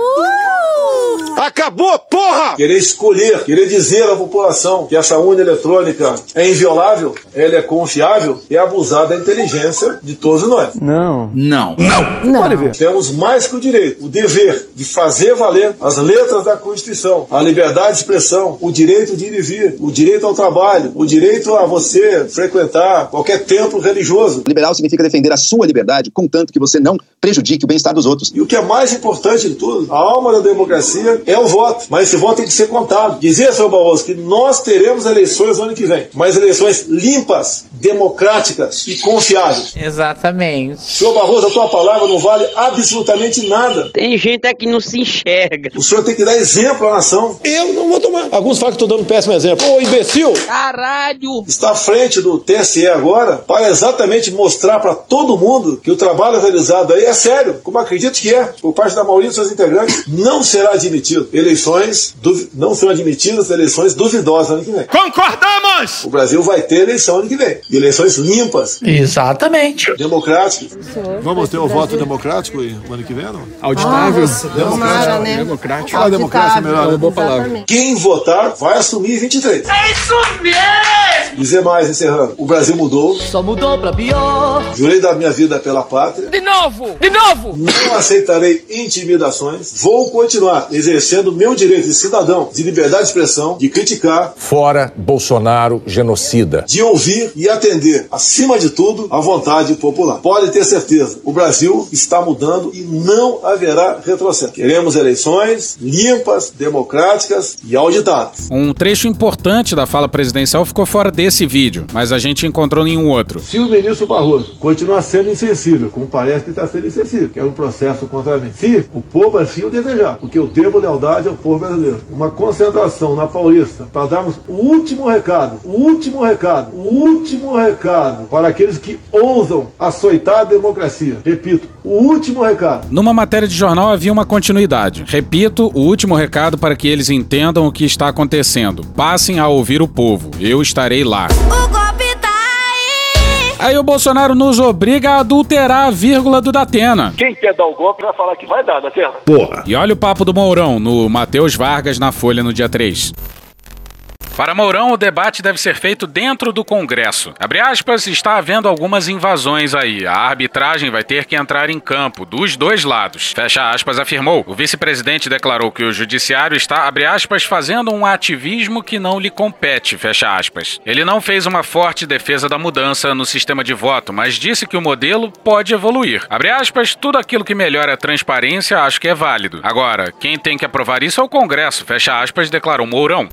Acabou, porra! Querer escolher, querer dizer à população que essa urna eletrônica é inviolável, ela é confiável, é abusar da inteligência de todos nós. Não. Não. Não. Pode ver. Temos mais que o direito, o dever de fazer valer as letras da Constituição, a liberdade de expressão, o direito de ir e vir, o direito ao trabalho, o direito a você frequentar qualquer templo religioso. Liberal significa defender a sua liberdade, contanto que você não prejudique o bem-estar dos outros. E o que é mais importante de tudo, a alma da democracia é o voto. Mas esse voto tem que ser contado. Dizia, senhor Barroso, que nós teremos eleições no ano que vem, mas eleições limpas, democráticas e confiáveis. Exatamente. Senhor Barroso, a tua palavra não vale absolutamente nada. Tem gente aqui que não se enxerga. O senhor tem que dar exemplo à nação. Eu não vou tomar. Alguns falam que estou dando um péssimo exemplo. Ô, imbecil! Caralho! Está à frente do TSE agora para exatamente mostrar para todo mundo que o trabalho realizado aí é sério, como acredito que é, por parte da maioria dos seus integrantes. Não será admitido eleições, duvi- não serão admitidas eleições duvidosas ano que vem. Concordamos! O Brasil vai ter eleição ano que vem. Eleições limpas, Exatamente. democráticas. Vamos ter o voto democrático ano que vem, não? A auditoria Auditável. Democrático. né? Democrático. Fala democrácia melhor. É uma boa palavra. Quem votar vai assumir 23. É isso mesmo! Dizer mais, encerrando. O Brasil mudou. Só mudou pra pior. Jurei dar minha vida pela pátria. De novo! De novo! Não aceitarei intimidações. Vou continuar exercendo meu direito de cidadão, de liberdade de expressão, de criticar, Fora Bolsonaro genocida. de ouvir e atender, acima de tudo, à vontade popular. Pode ter certeza, o Brasil está mudando e não haverá retrocesso. Queremos eleições limpas, democráticas e auditadas. Um trecho importante da fala presidencial ficou fora desse vídeo, mas a gente encontrou em um outro. Se o ministro Barroso continuar sendo insensível, como parece que está sendo insensível, que é um processo contra mim, se o povo assim o desejar, porque eu devo lealdade ao povo brasileiro, uma concentração na Paulista para darmos o último recado, o último recado, o último recado para aqueles que ousam açoitar a democracia. Repito, o último recado. Numa matéria de jornal havia uma continuidade. Repito, o último recado para que eles entendam o que está acontecendo. Passem a ouvir o povo. Eu estarei lá. Aí o Bolsonaro nos obriga a adulterar a vírgula do Datena. Quem quer dar o golpe vai falar que vai dar, da terra. Porra. E olha o papo do Mourão no Matheus Vargas na Folha no dia 3. Para Mourão, o debate deve ser feito dentro do Congresso. Abre aspas, está havendo algumas invasões aí. A arbitragem vai ter que entrar em campo, dos dois lados. Fecha aspas, afirmou. O vice-presidente declarou que o judiciário está, abre aspas, fazendo um ativismo que não lhe compete, fecha aspas. Ele não fez uma forte defesa da mudança no sistema de voto, mas disse que o modelo pode evoluir. Abre aspas, tudo aquilo que melhora a transparência acho que é válido. Agora, quem tem que aprovar isso é o Congresso, fecha aspas, declarou Mourão.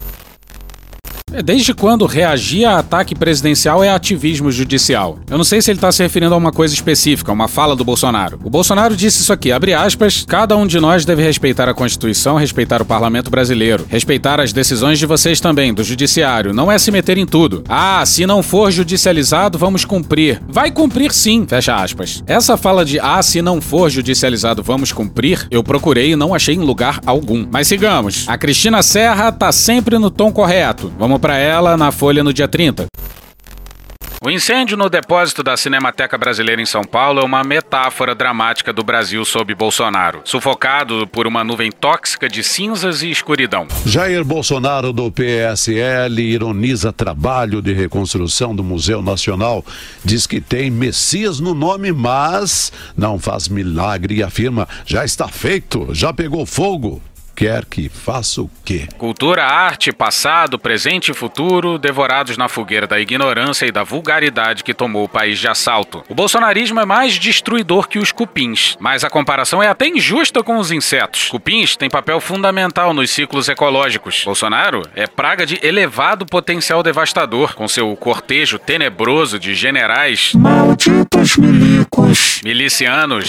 É, Desde quando reagir a ataque presidencial é ativismo judicial? Eu não sei se ele está se referindo a uma coisa específica, uma fala do Bolsonaro. O Bolsonaro disse isso aqui, abre aspas, cada um de nós deve respeitar a Constituição, respeitar o parlamento brasileiro, respeitar as decisões de vocês também, do judiciário, não é se meter em tudo. Ah, se não for judicializado, vamos cumprir. Vai cumprir sim, fecha aspas. Essa fala de ah, se não for judicializado, vamos cumprir, eu procurei e não achei em lugar algum. Mas sigamos. A Cristina Serra tá sempre no tom correto. Vamos para ela na Folha no dia 30. O incêndio no depósito da Cinemateca Brasileira em São Paulo é uma metáfora dramática do Brasil sob Bolsonaro, sufocado por uma nuvem tóxica de cinzas e escuridão. Jair Bolsonaro do PSL ironiza trabalho de reconstrução do Museu Nacional. Diz que tem Messias no nome, mas não faz milagre e afirma: já está feito, já pegou fogo. Quer que faça o quê? Cultura, arte, passado, presente e futuro, devorados na fogueira da ignorância e da vulgaridade que tomou o país de assalto. O bolsonarismo é mais destruidor que os cupins, mas a comparação é até injusta com os insetos. Cupins têm papel fundamental nos ciclos ecológicos. Bolsonaro é praga de elevado potencial devastador, com seu cortejo tenebroso de generais, Malditos milicos. milicianos,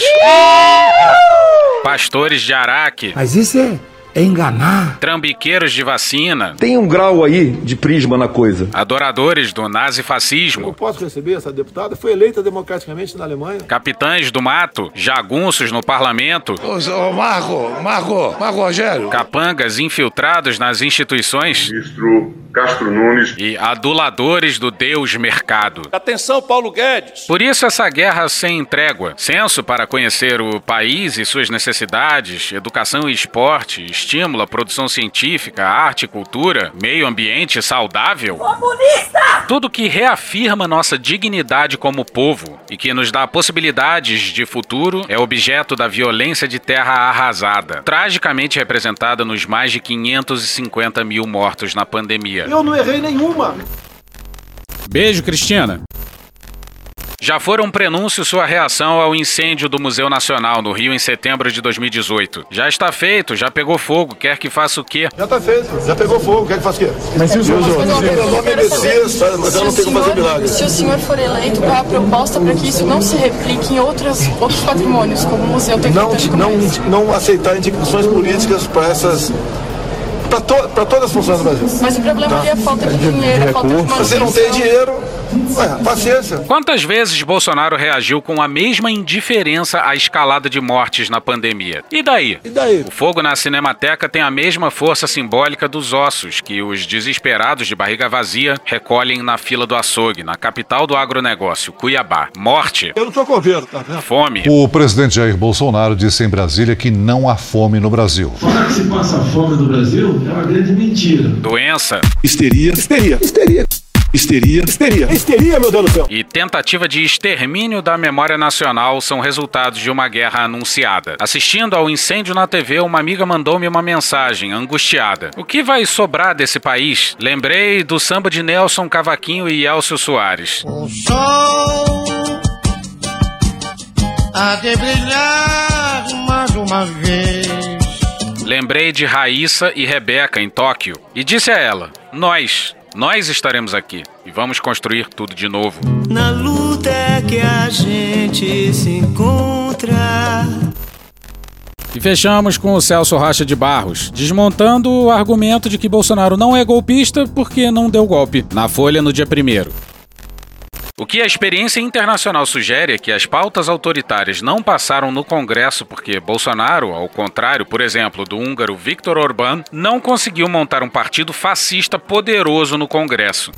pastores de Araque, Mas isso é, é enganar. trambiqueiros de vacina, Tem um grau aí de prisma na coisa. adoradores do nazifascismo, Eu posso receber essa deputada? Foi eleita democraticamente na Alemanha. capitães do mato, jagunços no parlamento, Ô, Marco, Marco, Marco Rogério. capangas infiltrados nas instituições Ministro Castro Nunes. e aduladores do Deus mercado. Atenção, Paulo Guedes. Por isso essa guerra sem trégua. Censo para conhecer o país e suas necessidades, educação e esporte, estímulo à produção científica, arte e cultura, meio ambiente saudável. Comunista! Tudo que reafirma nossa dignidade como povo e que nos dá possibilidades de futuro é objeto da violência de terra arrasada, tragicamente representada nos mais de 550 mil mortos na pandemia. Eu não errei nenhuma. Beijo, Cristina. Já foram um prenúncio sua reação ao incêndio do Museu Nacional no Rio em setembro de 2018. Já está feito, já pegou fogo, quer que faça o quê? Já tá feito, já pegou fogo, quer que faça o quê? Mas se os outros- Meu nome é Messias, mas eu não tenho como fazer milagre. Se o senhor for eleito, qual é a proposta para que isso não se replique em outras, outros patrimônios, como o museu tem Não, não, não aceitar indicações políticas para essas. para to, todas as funções do Brasil. Mas o problema ali é a falta de dinheiro, a falta de Você não tem dinheiro, Ué, paciência. Quantas vezes Bolsonaro reagiu com a mesma indiferença à escalada de mortes na pandemia? E daí? E daí? O fogo na Cinemateca tem a mesma força simbólica dos ossos que os desesperados de barriga vazia recolhem na fila do açougue, na capital do agronegócio, Cuiabá. Morte. Eu não sou coveiro, tá vendo? Fome. O presidente Jair Bolsonaro disse em Brasília que não há fome no Brasil. Falar que se passa fome no Brasil é uma grande mentira. Doença. Histeria. Histeria. Histeria. Histeria. Histeria. Histeria, meu Deus do céu. E tentativa de extermínio da memória nacional são resultados de uma guerra anunciada. Assistindo ao incêndio na TV, uma amiga mandou-me uma mensagem, angustiada. O que vai sobrar desse país? Lembrei do samba de Nelson Cavaquinho e Elcio Soares. O sol há de brilhar mais uma vez. Lembrei de Raíssa e Rebeca em Tóquio e disse a ela: Nós, nós estaremos aqui e vamos construir tudo de novo. Na luta é que a gente se encontra. E fechamos com o Celso Rocha de Barros, desmontando o argumento de que Bolsonaro não é golpista porque não deu golpe na Folha no dia primeiro. O que a experiência internacional sugere é que as pautas autoritárias não passaram no Congresso porque Bolsonaro, ao contrário, por exemplo, do húngaro Viktor Orbán, não conseguiu montar um partido fascista poderoso no Congresso.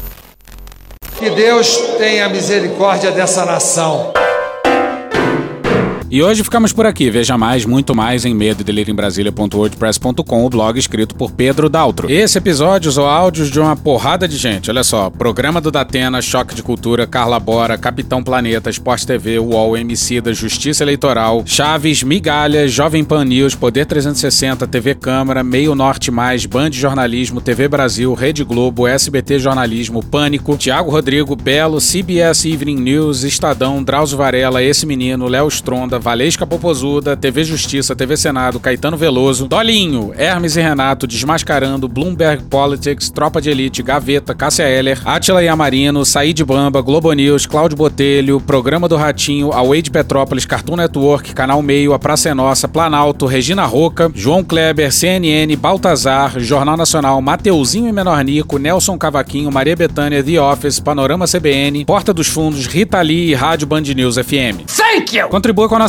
Que Deus tenha misericórdia dessa nação. E hoje ficamos por aqui. Veja mais, muito mais em medo Brasília.wordpress.com, o blog escrito por Pedro Daltro. Esse episódio usou áudios de uma porrada de gente. Olha só: Programa do Datena, Choque de Cultura, Carla Bora, Capitão Planeta, Esporte TV, UOL, MC da Justiça Eleitoral, Chaves, Migalhas, Jovem Pan News, Poder 360, TV Câmara, Meio Norte Mais, Band Jornalismo, TV Brasil, Rede Globo, SBT Jornalismo, Pânico, Tiago Rodrigo, Belo, CBS Evening News, Estadão, Drauzio Varela, Esse Menino, Léo Stronda, Valesca Popozuda, TV Justiça, TV Senado, Caetano Veloso, Dolinho, Hermes e Renato, Desmascarando, Bloomberg Politics, Tropa de Elite, Gaveta, Cássia Heller, Atila Yamarino, Said Bamba, Globo News, Cláudio Botelho, Programa do Ratinho, Away de Petrópolis, Cartoon Network, Canal Meio, A Praça é Nossa, Planalto, Regina Roca, João Kleber, CNN, Baltazar, Jornal Nacional, Mateuzinho e Menor Nico, Nelson Cavaquinho, Maria Bethânia, The Office, Panorama CBN, Porta dos Fundos, Rita Lee e Rádio Band News FM. Thank you! Contribua com a nossa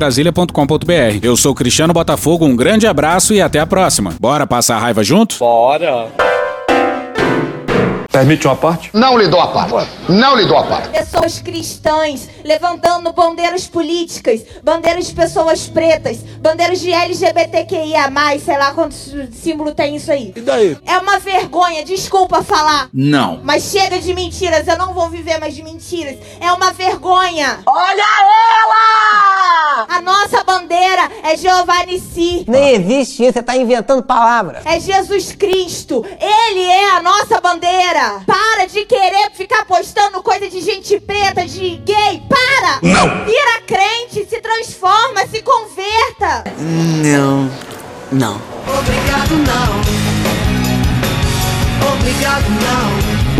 Brasília.com.br. Eu sou Cristiano Botafogo, um grande abraço e até a próxima. Bora passar a raiva junto? Bora! Permite uma parte? Não lhe dou a parte. Não lhe dou a parte. Pessoas cristãs levantando bandeiras políticas, bandeiras de pessoas pretas, bandeiras de LGBTQIA, sei lá quantos símbolo tem isso aí. E daí? É uma vergonha, desculpa falar. Não. Mas chega de mentiras, eu não vou viver mais de mentiras. É uma vergonha. Olha ela! A nossa bandeira é Jeová Nissi. Nem existe isso, você tá inventando palavras. É Jesus Cristo. Ele é a nossa bandeira. Para de querer ficar postando coisa de gente preta, de gay. Para! Não! Vira crente, se transforma, se converta. Não. Não. Obrigado, não. Obrigado, não.